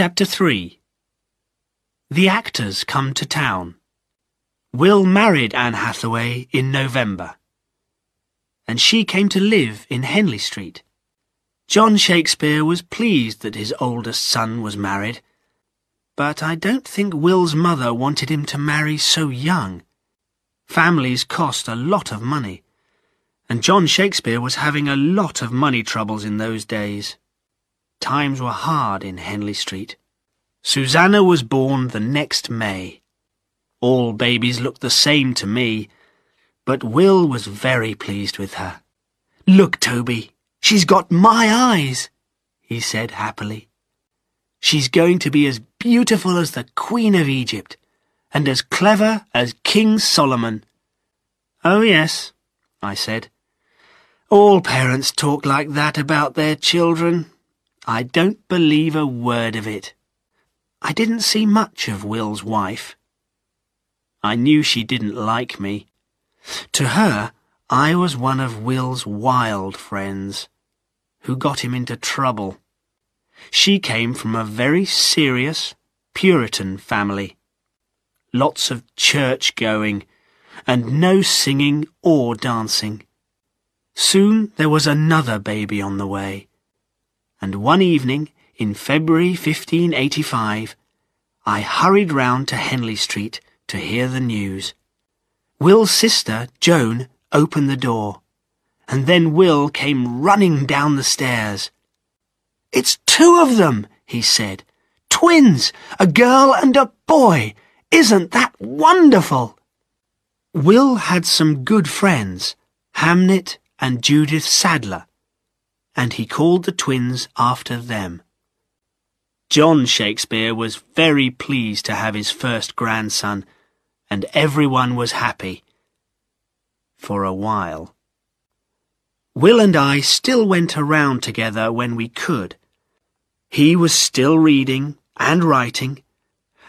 Chapter 3 The actors come to town. Will married Anne Hathaway in November. And she came to live in Henley Street. John Shakespeare was pleased that his oldest son was married. But I don't think Will's mother wanted him to marry so young. Families cost a lot of money. And John Shakespeare was having a lot of money troubles in those days. Times were hard in Henley Street. Susanna was born the next May. All babies looked the same to me, but Will was very pleased with her. Look, Toby, she's got my eyes, he said happily. She's going to be as beautiful as the Queen of Egypt, and as clever as King Solomon. Oh, yes, I said. All parents talk like that about their children. I don't believe a word of it. I didn't see much of Will's wife. I knew she didn't like me. To her, I was one of Will's wild friends, who got him into trouble. She came from a very serious Puritan family. Lots of church going, and no singing or dancing. Soon there was another baby on the way and one evening in February 1585, I hurried round to Henley Street to hear the news. Will's sister, Joan, opened the door, and then Will came running down the stairs. It's two of them, he said. Twins, a girl and a boy. Isn't that wonderful? Will had some good friends, Hamnet and Judith Sadler, and he called the twins after them. John Shakespeare was very pleased to have his first grandson, and everyone was happy. For a while. Will and I still went around together when we could. He was still reading and writing,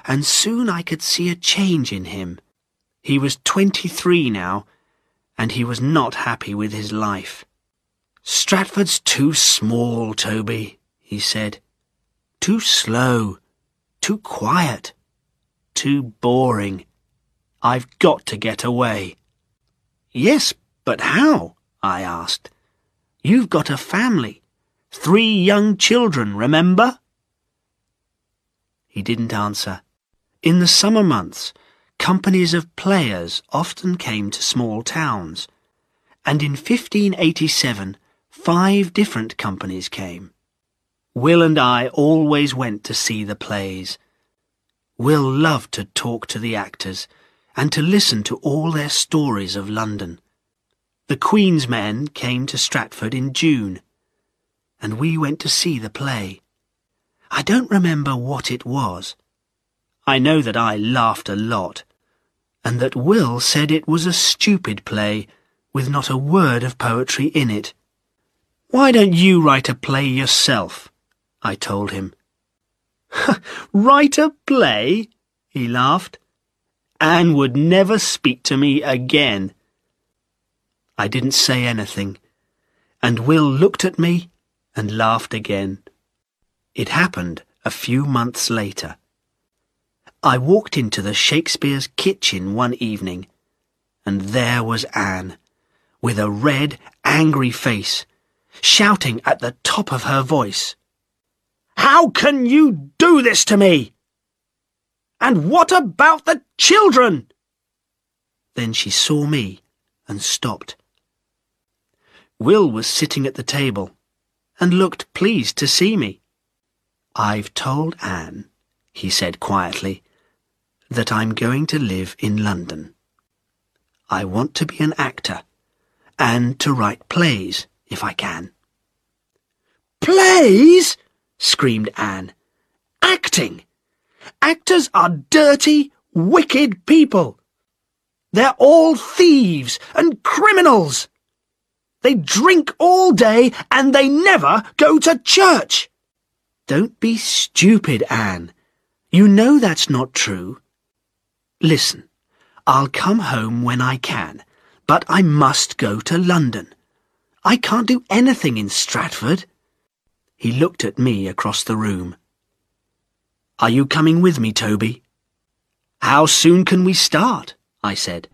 and soon I could see a change in him. He was twenty-three now, and he was not happy with his life. Stratford's too small, Toby, he said. Too slow, too quiet, too boring. I've got to get away. Yes, but how? I asked. You've got a family. Three young children, remember? He didn't answer. In the summer months, companies of players often came to small towns, and in 1587 Five different companies came. Will and I always went to see the plays. Will loved to talk to the actors and to listen to all their stories of London. The Queen's men came to Stratford in June, and we went to see the play. I don't remember what it was. I know that I laughed a lot, and that Will said it was a stupid play with not a word of poetry in it. Why don't you write a play yourself? I told him. write a play? He laughed. Anne would never speak to me again. I didn't say anything, and Will looked at me and laughed again. It happened a few months later. I walked into the Shakespeare's kitchen one evening, and there was Anne, with a red, angry face shouting at the top of her voice. How can you do this to me? And what about the children? Then she saw me and stopped. Will was sitting at the table and looked pleased to see me. I've told Anne, he said quietly, that I'm going to live in London. I want to be an actor and to write plays if I can. Plays? screamed Anne. Acting! Actors are dirty, wicked people. They're all thieves and criminals. They drink all day and they never go to church. Don't be stupid, Anne. You know that's not true. Listen, I'll come home when I can, but I must go to London. I can't do anything in Stratford. He looked at me across the room. Are you coming with me, Toby? How soon can we start? I said.